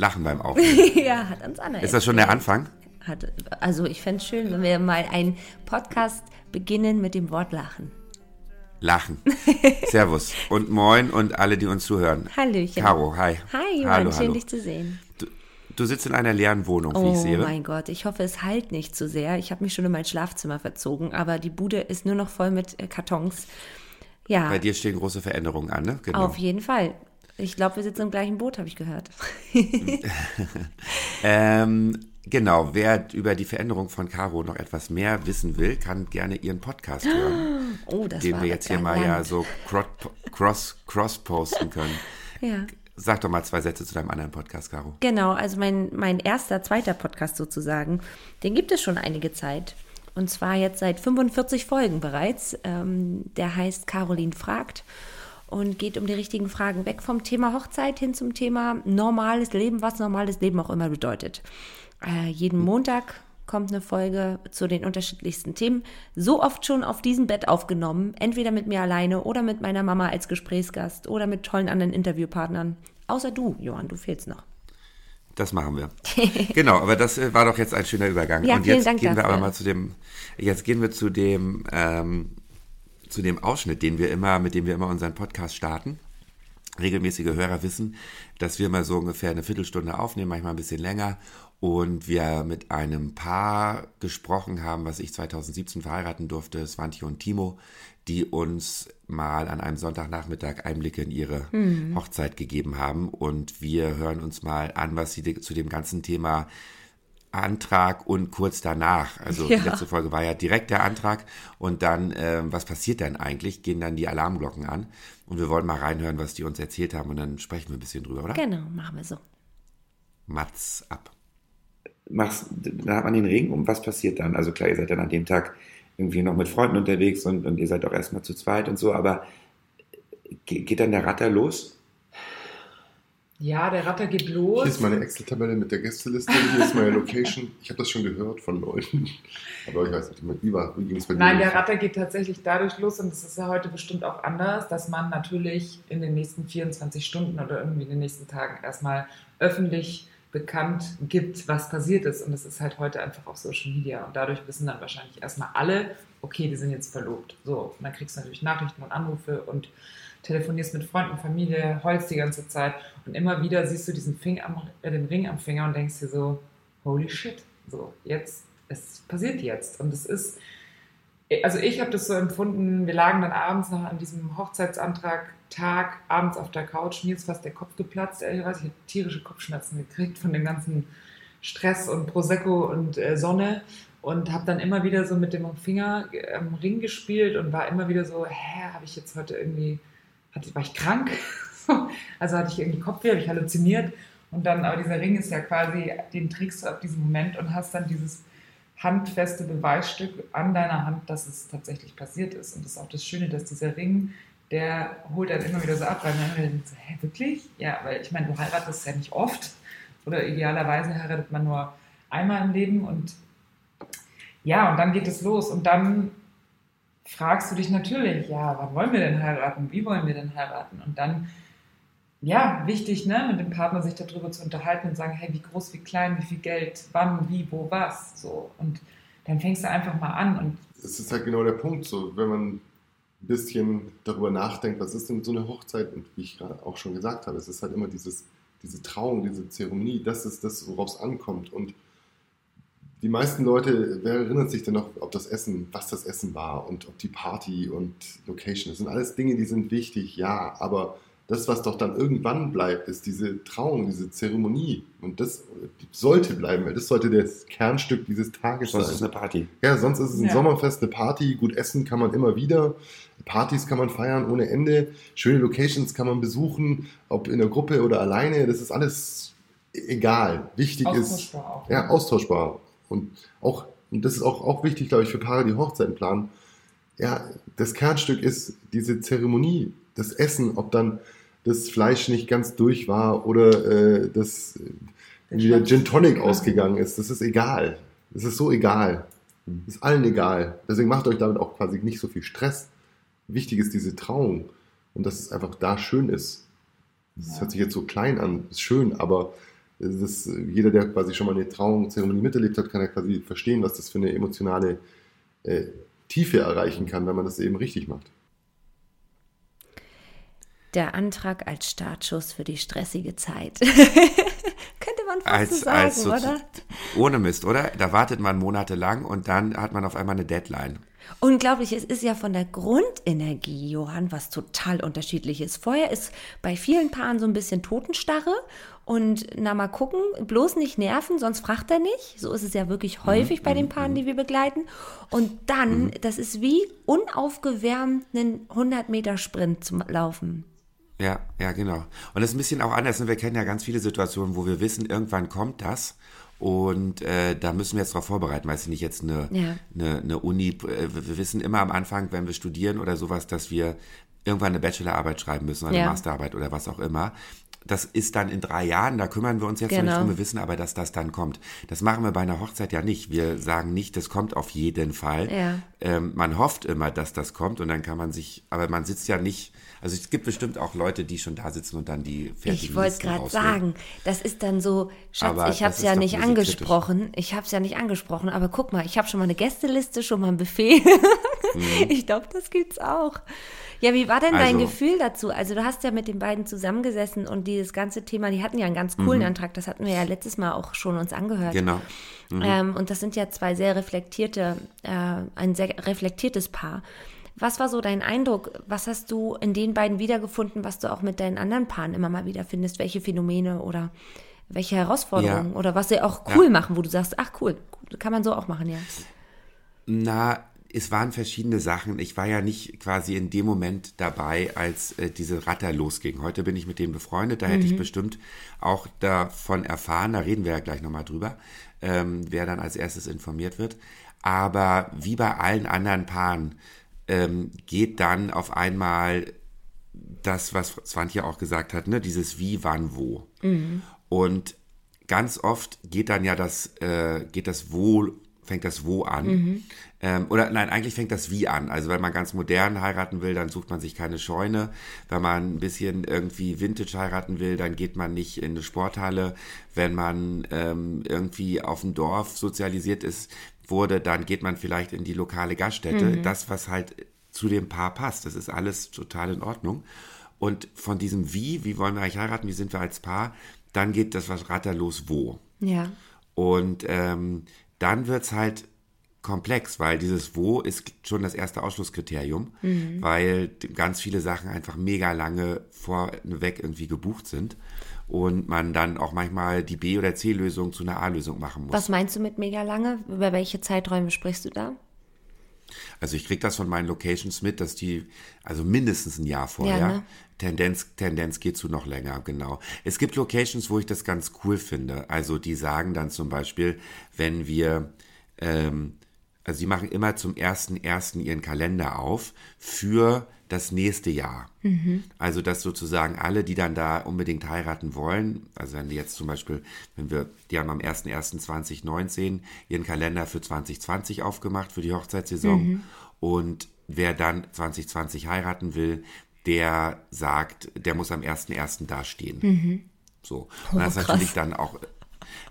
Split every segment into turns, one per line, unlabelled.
Lachen beim Aufnehmen.
ja, hat uns Anna.
Ist das schon der Anfang?
Hat, also ich fände es schön, wenn wir mal einen Podcast beginnen mit dem Wort Lachen.
Lachen. Servus und moin und alle, die uns zuhören.
Hallöchen.
Caro, hi.
Hi, Johann,
hallo,
schön
hallo.
dich zu sehen.
Du, du sitzt in einer leeren Wohnung, wie
Oh
ich sehe.
mein Gott, ich hoffe, es halt nicht zu sehr. Ich habe mich schon in mein Schlafzimmer verzogen, aber die Bude ist nur noch voll mit äh, Kartons. Ja,
Bei dir stehen große Veränderungen an, ne? Genau.
auf jeden Fall. Ich glaube, wir sitzen im gleichen Boot, habe ich gehört.
Ähm, genau, wer über die Veränderung von Caro noch etwas mehr wissen will, kann gerne ihren Podcast hören,
Oh, das
den wir jetzt hier mal ja
galant.
so cro- cross, cross posten können.
Ja.
Sag doch mal zwei Sätze zu deinem anderen Podcast, Caro.
Genau, also mein, mein erster, zweiter Podcast sozusagen, den gibt es schon einige Zeit. Und zwar jetzt seit 45 Folgen bereits. Ähm, der heißt Caroline fragt und geht um die richtigen Fragen weg vom Thema Hochzeit hin zum Thema normales Leben, was normales Leben auch immer bedeutet. Äh, jeden Montag kommt eine Folge zu den unterschiedlichsten Themen. So oft schon auf diesem Bett aufgenommen, entweder mit mir alleine oder mit meiner Mama als Gesprächsgast oder mit tollen anderen Interviewpartnern. Außer du, Johann, du fehlst noch.
Das machen wir. genau, aber das äh, war doch jetzt ein schöner Übergang.
Ja,
Und
vielen
jetzt
Dank
gehen wir
dafür.
aber mal zu dem, jetzt gehen wir zu dem, ähm, zu dem Ausschnitt, den wir immer, mit dem wir immer unseren Podcast starten. Regelmäßige Hörer wissen, dass wir mal so ungefähr eine Viertelstunde aufnehmen, manchmal ein bisschen länger. Und wir mit einem Paar gesprochen haben, was ich 2017 verheiraten durfte, Svantje und Timo, die uns mal an einem Sonntagnachmittag Einblicke in ihre
Mhm.
Hochzeit gegeben haben. Und wir hören uns mal an, was sie zu dem ganzen Thema Antrag und kurz danach, also
Ja.
die letzte Folge war ja direkt der Antrag und dann, ähm, was passiert denn eigentlich? Gehen dann die Alarmglocken an und wir wollen mal reinhören, was die uns erzählt haben und dann sprechen wir ein bisschen drüber, oder?
Genau, machen wir so.
Mats ab. Machst, dann hat man den Ring und was passiert dann? Also klar, ihr seid dann an dem Tag irgendwie noch mit Freunden unterwegs und, und ihr seid auch erstmal zu zweit und so, aber ge- geht dann der Ratter los?
Ja, der Ratter geht
Hier
los.
ist meine Excel-Tabelle mit der Gästeliste, hier ist meine Location. Ich habe das schon gehört von Leuten. Aber ich weiß nicht, wie, war- wie ging es bei dir?
Nein, der Ratter geht tatsächlich dadurch los und das ist ja heute bestimmt auch anders, dass man natürlich in den nächsten 24 Stunden oder irgendwie in den nächsten Tagen erstmal öffentlich bekannt gibt, was passiert ist. Und das ist halt heute einfach auf Social Media. Und dadurch wissen dann wahrscheinlich erstmal alle, okay, wir sind jetzt verlobt. So, und dann kriegst du natürlich Nachrichten und Anrufe und telefonierst mit Freunden, Familie, heulst die ganze Zeit. Und immer wieder siehst du diesen Finger am, äh, den Ring am Finger und denkst dir so, holy shit, so, jetzt, es passiert jetzt. Und es ist, also ich habe das so empfunden, wir lagen dann abends noch an diesem Hochzeitsantrag Tag, abends auf der Couch, mir ist fast der Kopf geplatzt, ehrlicherweise, ich habe tierische Kopfschmerzen gekriegt von dem ganzen Stress und Prosecco und äh, Sonne und habe dann immer wieder so mit dem Finger äh, am Ring gespielt und war immer wieder so, hä, habe ich jetzt heute irgendwie, hatte, war ich krank? also hatte ich irgendwie Kopfweh, habe ich halluziniert und dann, aber dieser Ring ist ja quasi, den trägst du ab diesem Moment und hast dann dieses handfeste Beweisstück an deiner Hand, dass es tatsächlich passiert ist. Und das ist auch das Schöne, dass dieser Ring, der holt dann immer wieder so ab, weil man immer denkt hä, wirklich? Ja, weil ich meine, du heiratest ja nicht oft oder idealerweise heiratet man nur einmal im Leben und ja, und dann geht es los und dann fragst du dich natürlich, ja, wann wollen wir denn heiraten? Wie wollen wir denn heiraten? Und dann, ja, wichtig, ne, mit dem Partner sich darüber zu unterhalten und sagen, hey, wie groß, wie klein, wie viel Geld, wann, wie, wo, was, so. Und dann fängst du einfach mal an und
Es ist halt genau der Punkt, so, wenn man ein bisschen darüber nachdenkt, was ist denn so eine Hochzeit? Und wie ich gerade auch schon gesagt habe, es ist halt immer dieses, diese Trauung, diese Zeremonie, das ist das, worauf es ankommt. Und die meisten Leute, wer erinnert sich denn noch, ob das Essen, was das Essen war und ob die Party und Location, das sind alles Dinge, die sind wichtig, ja, aber das, was doch dann irgendwann bleibt, ist diese Trauung, diese Zeremonie. Und das sollte bleiben, weil das sollte das Kernstück dieses Tages
Sonst
sein.
ist es eine Party.
Ja, sonst ist es ein
Ja.
Sommerfest, eine Party. Gut essen kann man immer wieder. Partys kann man feiern ohne Ende. Schöne Locations kann man besuchen, ob in der Gruppe oder alleine. Das ist alles egal. Wichtig ist,
Austauschbar auch.
ja, austauschbar. Und auch, und das ist auch, auch wichtig, glaube ich, für Paare, die Hochzeiten planen. Ja, das Kernstück ist diese Zeremonie, das Essen, ob dann das Fleisch nicht ganz durch war oder äh, das äh, wie der Gin Tonic ausgegangen ist. Das ist egal. Das ist so egal. Das ist allen egal. Deswegen macht euch damit auch quasi nicht so viel Stress. Wichtig ist diese Trauung und dass es einfach da schön ist. Das
Ja.
hört sich jetzt so klein an, ist schön, aber ist, jeder, der quasi schon mal eine Trauungszeremonie miterlebt hat, kann ja quasi verstehen, was das für eine emotionale äh, Tiefe erreichen kann, wenn man das eben richtig macht.
Der Antrag als Startschuss für die stressige Zeit. Könnte man fast so
Als,
sagen,
als so,
oder?
ohne Mist, oder? Da wartet man monatelang und dann hat man auf einmal eine Deadline.
Unglaublich, es ist ja von der Grundenergie, Johann, was total unterschiedlich ist. Vorher ist bei vielen Paaren so ein bisschen Totenstarre und na mal gucken, bloß nicht nerven, sonst fragt er nicht. So ist es ja wirklich häufig bei den Paaren, die wir begleiten. Und dann, das ist wie unaufgewärmt einen 100 Meter Sprint zum Laufen.
Ja, ja, genau. Und das ist ein bisschen auch anders. Wir kennen ja ganz viele Situationen, wo wir wissen, irgendwann kommt das. Und äh, da müssen wir jetzt darauf vorbereiten. Weiß ich nicht, jetzt eine,
Ja.
eine, eine Uni. Äh, wir wissen immer am Anfang, wenn wir studieren oder sowas, dass wir irgendwann eine Bachelorarbeit schreiben müssen oder eine
Ja.
Masterarbeit oder was auch immer. Das ist dann in drei Jahren, da kümmern wir uns jetzt noch
Genau.
nicht drum. Wir wissen aber, dass das dann kommt. Das machen wir bei einer Hochzeit ja nicht. Wir sagen nicht, das kommt auf jeden Fall.
Ja.
Ähm, man hofft immer, dass das kommt und dann kann man sich, aber man sitzt ja nicht, also es gibt bestimmt auch Leute, die schon da sitzen und dann die fertigen
Ich wollte gerade sagen, das ist dann so, Schatz,
Aber
ich habe es ja nicht angesprochen. Ich habe es ja nicht angesprochen, aber guck mal, ich habe schon mal eine Gästeliste, schon mal ein Buffet. Ich glaube, das gibt's auch. Ja, wie war denn dein
Also-
Gefühl dazu? Also du hast ja mit den beiden zusammengesessen und dieses ganze Thema, die hatten ja einen ganz coolen Antrag, das hatten wir ja letztes Mal auch schon uns angehört.
Genau.
Ähm, und das sind ja zwei sehr reflektierte, äh, ein sehr reflektiertes Paar. Was war so dein Eindruck? Was hast du in den beiden wiedergefunden, was du auch mit deinen anderen Paaren immer mal wieder findest? Welche Phänomene oder welche Herausforderungen
Ja.
oder was sie auch cool machen, wo du sagst, ach cool, kann man so auch machen, ja.
Na, es waren verschiedene Sachen. Ich war ja nicht quasi in dem Moment dabei, als äh, diese Ratter losging. Heute bin ich mit denen befreundet, da hätte ich bestimmt auch davon erfahren, da reden wir ja gleich nochmal drüber, ähm, wer dann als erstes informiert wird. Aber wie bei allen anderen Paaren ähm, geht dann auf einmal das, was Swantje auch gesagt hat, ne, dieses Wie, wann, wo. Und ganz oft geht dann ja das, äh, geht das Wo, fängt das Wo an. Ähm, oder nein, eigentlich fängt das Wie an. Also wenn man ganz modern heiraten will, dann sucht man sich keine Scheune. Wenn man ein bisschen irgendwie Vintage heiraten will, dann geht man nicht in eine Sporthalle. Wenn man ähm, irgendwie auf dem Dorf sozialisiert ist, wurde, dann geht man vielleicht in die lokale Gaststätte. Das, was halt zu dem Paar passt. Das ist alles total in Ordnung. Und von diesem Wie, wie wollen wir eigentlich heiraten, wie sind wir als Paar, dann geht das was ratterlos wo.
Ja.
Und ähm, dann wird's halt komplex, weil dieses Wo ist schon das erste Ausschlusskriterium, weil ganz viele Sachen einfach mega lange vorweg irgendwie gebucht sind und man dann auch manchmal die B- oder C-Lösung zu einer A-Lösung machen muss.
Was meinst du mit mega lange? Über welche Zeiträume sprichst du da?
Also ich kriege das von meinen Locations mit, dass die, also mindestens ein Jahr vorher,
Ja, ne?
Tendenz, Tendenz geht zu noch länger, genau. Es gibt Locations, wo ich das ganz cool finde. Also die sagen dann zum Beispiel, wenn wir, ähm, also sie machen immer zum ersten ersten ihren Kalender auf für das nächste Jahr. Also dass sozusagen alle, die dann da unbedingt heiraten wollen, also wenn die jetzt zum Beispiel, wenn wir, die haben am 01.01.2019 ihren Kalender für 2020 aufgemacht, für die Hochzeitssaison. Und wer dann 2020 heiraten will, der sagt, der muss am 1.01. dastehen. So. Und das ist natürlich dann auch,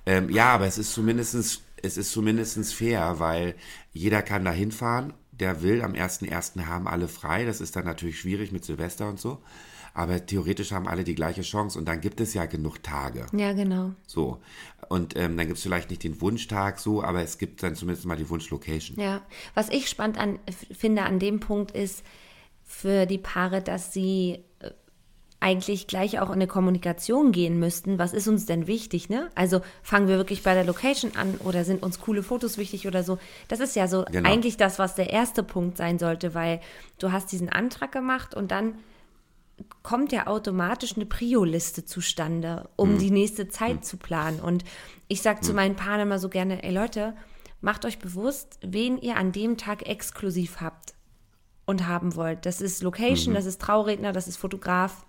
ähm, ja, aber es ist zumindestens es ist zumindestens fair, weil jeder kann da hinfahren, der will. Am 1.1. haben alle frei. Das ist dann natürlich schwierig mit Silvester und so. Aber theoretisch haben alle die gleiche Chance und dann gibt es ja genug Tage.
Ja, genau.
So. Und ähm, dann gibt es vielleicht nicht den Wunschtag so, aber es gibt dann zumindest mal die Wunschlocation.
Ja, was ich spannend an, finde an dem Punkt ist für die Paare, dass sie eigentlich gleich auch in eine Kommunikation gehen müssten. Was ist uns denn wichtig, ne? Also fangen wir wirklich bei der Location an oder sind uns coole Fotos wichtig oder so? Das ist ja so
Genau.
eigentlich das, was der erste Punkt sein sollte, weil du hast diesen Antrag gemacht und dann kommt ja automatisch eine Prio-Liste zustande, um die nächste Zeit zu planen. Und ich sage zu meinen Paaren immer so gerne, ey Leute, macht euch bewusst, wen ihr an dem Tag exklusiv habt und haben wollt. Das ist Location, das ist Trauredner, das ist Fotograf.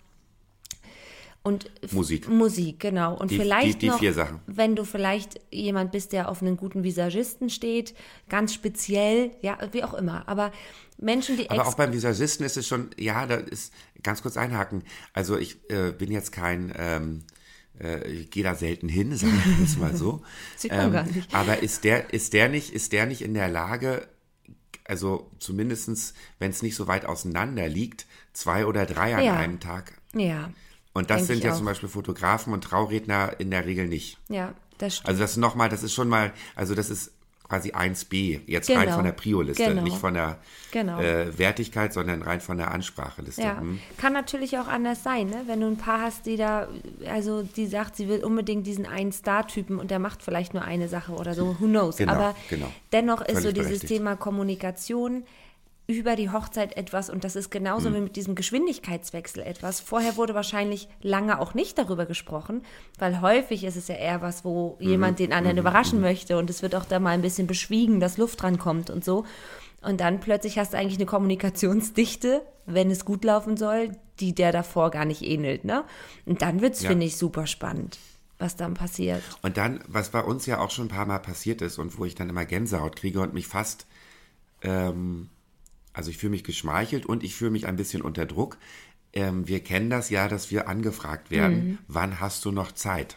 Und
Musik.
Musik, genau. Und
Die-
vielleicht
die- die
noch,
vier Sachen.
wenn du vielleicht jemand bist, der auf einen guten Visagisten steht, ganz speziell, ja, wie auch immer. Aber Menschen, die
Aber auch beim Visagisten ist es schon, ja, da ist, ganz kurz einhaken. Also ich äh, bin jetzt kein, ähm, äh, ich gehe da selten hin, sagen wir es mal so.
Sieht man gar nicht.
Aber ist der, ist der nicht, ist der nicht in der Lage, also zumindestens, wenn es nicht so weit auseinander liegt, zwei oder drei an
Ja.
einem Tag?
ja,
Und das
Denk
sind ja
auch.
zum Beispiel Fotografen und Trauredner in der Regel nicht.
ja, das stimmt.
Also das nochmal, das ist schon mal, also das ist quasi 1b, jetzt rein
Genau.
von der Prio-Liste,
Genau.
nicht von der
Genau.
äh, Wertigkeit, sondern rein von der Anspracheliste.
Ja,
Hm.
kann natürlich auch anders sein, ne? Wenn du ein Paar hast, die da, also die sagt, sie will unbedingt diesen einen Star-Typen und der macht vielleicht nur eine Sache oder so, who knows.
Genau,
Aber
genau.
dennoch ist
Völlig
so dieses. Thema Kommunikation über die Hochzeit etwas und das ist genauso
Hm.
wie mit diesem Geschwindigkeitswechsel etwas. Vorher wurde wahrscheinlich lange auch nicht darüber gesprochen, weil häufig ist es ja eher was, wo
Mhm.
jemand den anderen überraschen möchte und es wird auch da mal ein bisschen beschwiegen, dass Luft dran kommt und so. Und dann plötzlich hast du eigentlich eine Kommunikationsdichte, wenn es gut laufen soll, die der davor gar nicht ähnelt, ne? Und dann wird's,
Ja.
finde ich, super spannend, was dann passiert.
Und dann, was bei uns ja auch schon ein paar Mal passiert ist und wo ich dann immer Gänsehaut kriege und mich fast, ähm, also ich fühle mich geschmeichelt und ich fühle mich ein bisschen unter Druck. Ähm, wir kennen das ja, dass wir angefragt werden, wann hast du noch Zeit?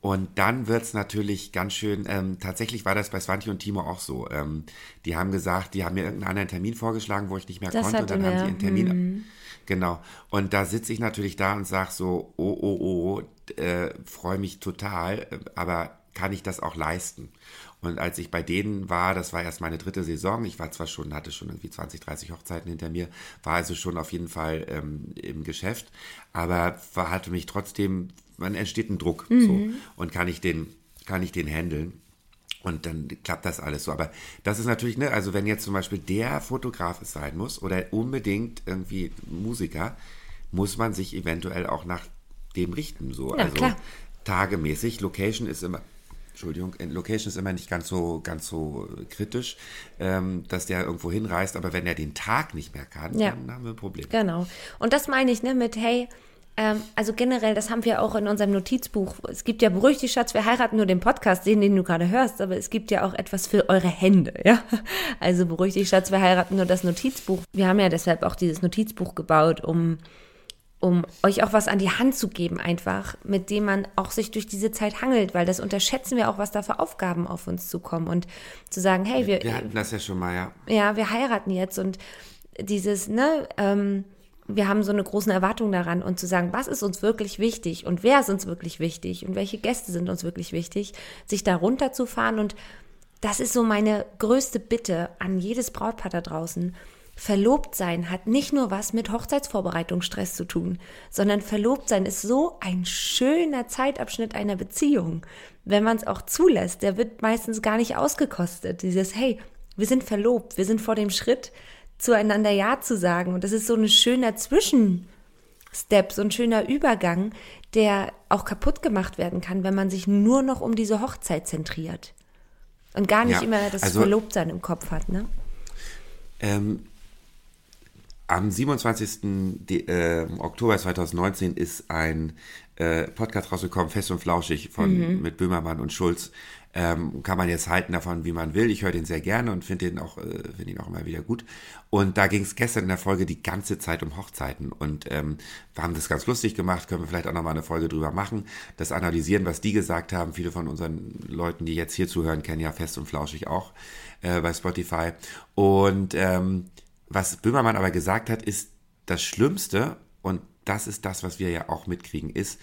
Und dann wird es natürlich ganz schön, ähm, tatsächlich war das bei Svanti und Timo auch so. Ähm, die haben gesagt, die haben mir irgendeinen anderen Termin vorgeschlagen, wo ich nicht mehr
Das
konnte. Und dann
hatte
haben sie einen Termin. Genau. Und da sitze ich natürlich da und sage so, oh, oh, oh, äh, freue mich total, aber kann ich das auch leisten? Und als ich bei denen war, das war erst meine dritte Saison, ich war zwar schon, hatte schon irgendwie 20, 30 Hochzeiten hinter mir, war also schon auf jeden Fall ähm, im Geschäft, aber war, hatte mich trotzdem, man entsteht ein Druck so und kann ich den, kann ich den handeln. Und dann klappt das alles so. Aber das ist natürlich, ne, also wenn jetzt zum Beispiel der Fotograf es sein muss oder unbedingt irgendwie Musiker, muss man sich eventuell auch nach dem richten. So.
Ja,
also
klar.
tagemäßig. Location ist immer. Entschuldigung, Location ist immer nicht ganz so, ganz so kritisch, ähm, dass der irgendwo hinreist, aber wenn er den Tag nicht mehr kann,
Ja.
dann haben wir ein Problem.
Genau. Und das meine ich, ne, mit, hey, ähm, also generell, das haben wir auch in unserem Notizbuch. Es gibt ja beruhigt dich, Schatz, wir heiraten nur den Podcast, den, den du gerade hörst, aber es gibt ja auch etwas für eure Hände, ja. Also beruhigt dich, Schatz, wir heiraten nur das Notizbuch. Wir haben ja deshalb auch dieses Notizbuch gebaut, um um euch auch was an die Hand zu geben, einfach, mit dem man auch sich durch diese Zeit hangelt, weil das unterschätzen wir auch, was da für Aufgaben auf uns zukommen und zu sagen, hey, wir,
Wir hatten das ja schon mal, ja.
ja, wir heiraten jetzt und dieses, ne, ähm, wir haben so eine großen Erwartung daran und zu sagen, was ist uns wirklich wichtig und wer ist uns wirklich wichtig und welche Gäste sind uns wirklich wichtig, sich da runterzufahren und das ist so meine größte Bitte an jedes Brautpaar da draußen. Verlobt sein hat nicht nur was mit Hochzeitsvorbereitungsstress zu tun, sondern verlobt sein ist so ein schöner Zeitabschnitt einer Beziehung. Wenn man es auch zulässt, der wird meistens gar nicht ausgekostet. Dieses, hey, wir sind verlobt, wir sind vor dem Schritt, zueinander Ja zu sagen. Und das ist so ein schöner Zwischenstep, so ein schöner Übergang, der auch kaputt gemacht werden kann, wenn man sich nur noch um diese Hochzeit zentriert. Und gar nicht
Ja,
immer das
also-
Verlobtsein im Kopf hat, ne?
Ähm, am 27. De äh, Oktober 2019 ist ein äh, Podcast rausgekommen, Fest und Flauschig von, mit Böhmermann und Schulz. Ähm, kann man jetzt halten davon, wie man will. Ich höre den sehr gerne und finde den auch, äh, finde ihn auch immer wieder gut. Und da ging es gestern in der Folge die ganze Zeit um Hochzeiten. Und ähm, wir haben das ganz lustig gemacht, können wir vielleicht auch nochmal eine Folge drüber machen. Das analysieren, was die gesagt haben. Viele von unseren Leuten, die jetzt hier zuhören, kennen ja Fest und Flauschig auch äh, bei Spotify. Und ähm, was Böhmermann aber gesagt hat, ist das Schlimmste, und das ist das, was wir ja auch mitkriegen, ist,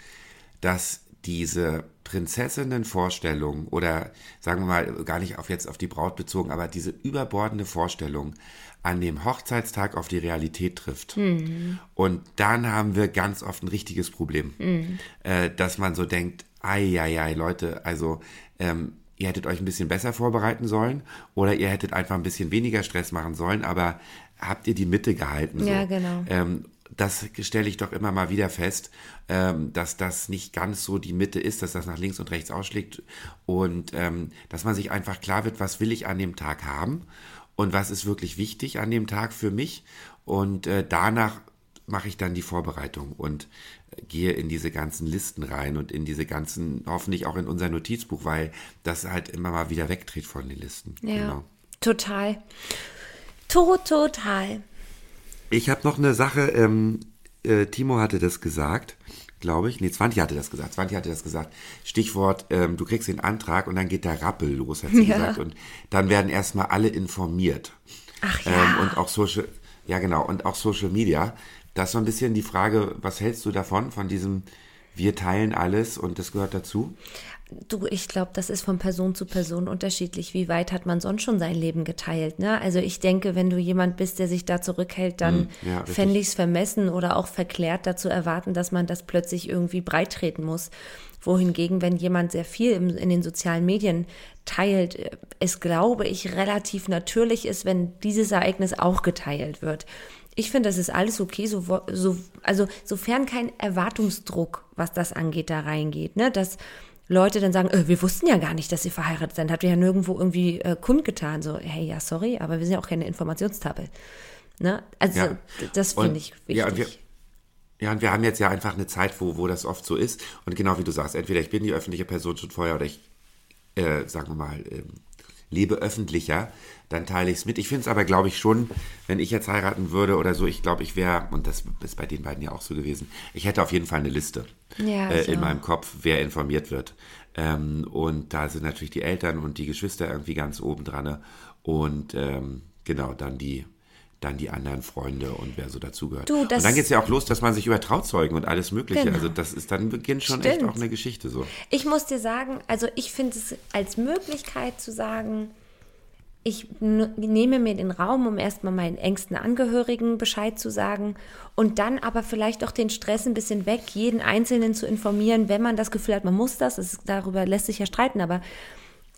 dass diese Prinzessinnenvorstellung oder sagen wir mal gar nicht auf jetzt auf die Braut bezogen, aber diese überbordende Vorstellung an dem Hochzeitstag auf die Realität trifft.
Mhm.
Und dann haben wir ganz oft ein richtiges Problem,
Mhm.
äh, dass man so denkt, ei, ei, ei, Leute, also ähm, ihr hättet euch ein bisschen besser vorbereiten sollen oder ihr hättet einfach ein bisschen weniger Stress machen sollen, aber habt ihr die Mitte gehalten? So.
Ja, genau.
Ähm, das stelle ich doch immer mal wieder fest, ähm, dass das nicht ganz so die Mitte ist, dass das nach links und rechts ausschlägt und ähm, dass man sich einfach klar wird, was will ich an dem Tag haben und was ist wirklich wichtig an dem Tag für mich und äh, danach mache ich dann die Vorbereitung und äh, gehe in diese ganzen Listen rein und in diese ganzen, hoffentlich auch in unser Notizbuch, weil das halt immer mal wieder wegtritt von den Listen.
Ja,
Genau.
total. To total.
Ich habe noch eine Sache, ähm, äh, Timo hatte das gesagt, glaube ich. Nee, Zwanti hatte das gesagt. Zwanti hatte das gesagt. Stichwort, ähm, du kriegst den Antrag und dann geht der Rappel los, hat sie
Ja.
gesagt. Und dann werden erstmal alle informiert.
Ach ja.
Ähm, und auch Social, ja genau, und auch Social Media. Das ist so ein bisschen die Frage, was hältst du davon, von diesem, wir teilen alles und das gehört dazu?
Du, ich glaube, das ist von Person zu Person unterschiedlich. Wie weit hat man sonst schon sein Leben geteilt? Ne? Also ich denke, wenn du jemand bist, der sich da zurückhält, dann
Hm, ja,
fände ich es vermessen oder auch verklärt dazu erwarten, dass man das plötzlich irgendwie breittreten muss. Wohingegen, wenn jemand sehr viel im, in den sozialen Medien teilt, äh, es glaube ich relativ natürlich ist, wenn dieses Ereignis auch geteilt wird. Ich finde, das ist alles okay, so, so, also sofern kein Erwartungsdruck, was das angeht, da reingeht, ne? Dass Leute dann sagen, äh, wir wussten ja gar nicht, dass sie verheiratet sind, habt ihr ja nirgendwo irgendwie äh, kundgetan. So, hey, ja, sorry, aber wir sind ja auch keine Informationstafel. Ne? Also
Ja.
das finde ich wichtig.
ja, und wir- Ja, und wir haben jetzt ja einfach eine Zeit, wo, wo das oft so ist. Und genau wie du sagst, entweder ich bin die öffentliche Person schon vorher oder ich, äh, sagen wir mal, ähm, lebe öffentlicher, dann teile ich es mit. Ich finde es aber, glaube ich, schon, wenn ich jetzt heiraten würde oder so, ich glaube, ich wäre, und das ist bei den beiden ja auch so gewesen, ich hätte auf jeden Fall eine Liste
Ja,
äh, in meinem Kopf, wer informiert wird. Ähm, und da sind natürlich die Eltern und die Geschwister irgendwie ganz oben dran. ne? Und ähm, genau, dann die, dann die anderen Freunde und wer so dazugehört.
Du,
und dann geht es ja auch los, dass man sich über Trauzeugen und alles Mögliche,
Genau.
also das ist, dann beginnt schon echt
Stimmt.
auch eine Geschichte so.
Ich muss dir sagen, also ich finde es als Möglichkeit zu sagen, ich nehme mir den Raum, um erstmal meinen engsten Angehörigen Bescheid zu sagen und dann aber vielleicht auch den Stress ein bisschen weg, jeden Einzelnen zu informieren, wenn man das Gefühl hat, man muss das, es, darüber lässt sich ja streiten, aber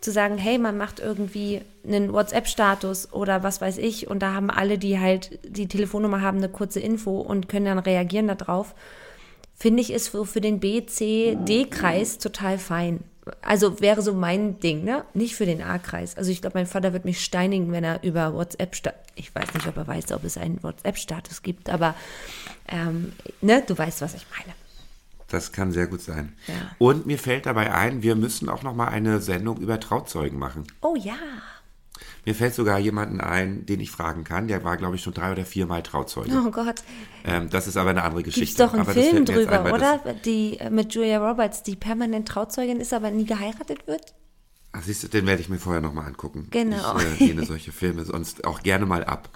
zu sagen, hey, man macht irgendwie einen WhatsApp-Status oder was weiß ich und da haben alle, die halt die Telefonnummer haben, eine kurze Info und können dann reagieren darauf finde ich, ist für, für den B, C, D-Kreis total fein. Also wäre so mein Ding, ne? Nicht für den A-Kreis. Also ich glaube, mein Vater wird mich steinigen, wenn er über WhatsApp, ich weiß nicht, ob er weiß, ob es einen WhatsApp-Status gibt, aber ähm, ne, du weißt, was ich meine.
Das kann sehr gut sein.
Ja.
Und mir fällt dabei ein, wir müssen auch noch mal eine Sendung über Trauzeugen machen.
Oh ja.
Mir fällt sogar jemanden ein, den ich fragen kann. Der war, glaube ich, schon drei oder viermal Trauzeuge.
Oh Gott.
Ähm, das ist aber eine andere Geschichte.
Gibt's doch einen
aber
Film drüber,
ein,
oder? Die äh, mit Julia Roberts, die permanent Trauzeugin ist, aber nie geheiratet wird?
ach, siehst du, den werde ich mir vorher noch mal angucken.
Genau.
Ich äh, lehne solche Filme sonst auch gerne mal ab.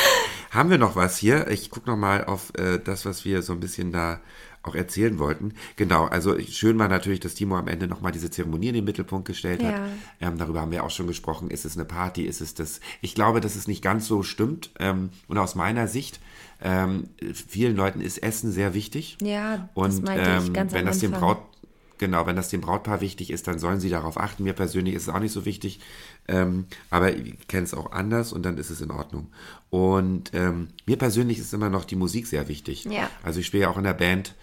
Haben wir noch was hier? Ich gucke noch mal auf äh, das, was wir so ein bisschen da auch erzählen wollten. Genau, also schön war natürlich, dass Timo am Ende noch mal diese Zeremonie in den Mittelpunkt gestellt hat.
Ja.
Ähm, darüber haben wir auch schon gesprochen. Ist es eine Party? Ist es das? Ich glaube, dass es nicht ganz so stimmt. Ähm, und aus meiner Sicht, ähm, vielen Leuten ist Essen sehr wichtig.
Ja, das
Und
meinte ich
ähm,
ganz
wenn das dem. Braut Genau, wenn das dem Brautpaar wichtig ist, dann sollen sie darauf achten. Mir persönlich ist es auch nicht so wichtig, ähm, aber ich kenne es auch anders und dann ist es in Ordnung. Und ähm, mir persönlich ist immer noch die Musik sehr wichtig.
Ja.
Also ich spiele ja auch in der Band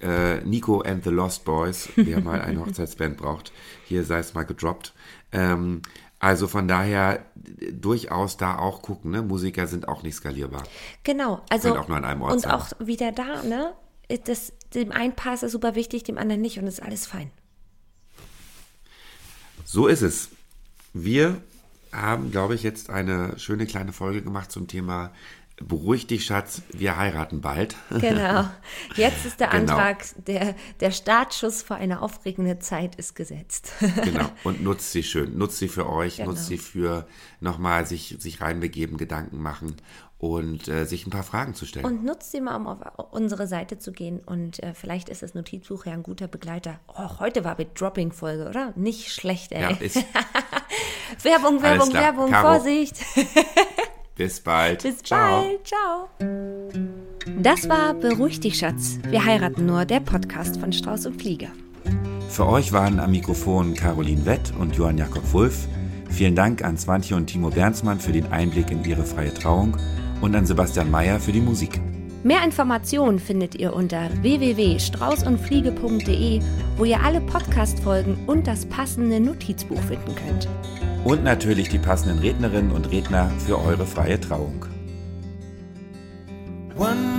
äh, Nico and the Lost Boys, wer mal eine Hochzeitsband braucht. Hier sei es mal gedroppt. Ähm, also von daher durchaus da auch gucken. Ne? Musiker sind auch nicht skalierbar.
Genau, also
auch nur an einem Ort
und
sein.
auch wieder da, ne? Das, dem einen Paar ist super wichtig, dem anderen nicht und ist alles fein.
So ist es. Wir haben, glaube ich, jetzt eine schöne kleine Folge gemacht zum Thema Beruhig dich, Schatz, wir heiraten bald.
Genau. Jetzt ist der
Genau.
Antrag, der, der Startschuss für eine aufregende Zeit ist gesetzt.
genau. Und nutzt sie schön. Nutzt sie für euch,
Genau.
nutzt sie für nochmal sich, sich reinbegeben, Gedanken machen und äh, sich ein paar Fragen zu stellen.
Und nutzt sie mal, um auf unsere Seite zu gehen. Und äh, vielleicht ist das Notizbuch ja ein guter Begleiter. Oh, heute war mit Dropping-Folge, oder? Nicht schlecht, ey.
ja, ist,
Werbung, Werbung. Werbung,
Caro.
Vorsicht.
Bis bald.
Bis
Ciao.
bald. Ciao. Das war Beruhig dich, Schatz. Wir heiraten nur, der Podcast von Strauß und Fliege.
Für euch waren am Mikrofon Caroline Wett und Johann Jakob Wulff. Vielen Dank an Swantje und Timo Bernsmann für den Einblick in ihre freie Trauung und an Sebastian Mayer für die Musik.
Mehr Informationen findet ihr unter www.straußundfliege.de, wo ihr alle Podcast-Folgen und das passende Notizbuch finden könnt.
Und natürlich die passenden Rednerinnen und Redner für eure freie Trauung.
One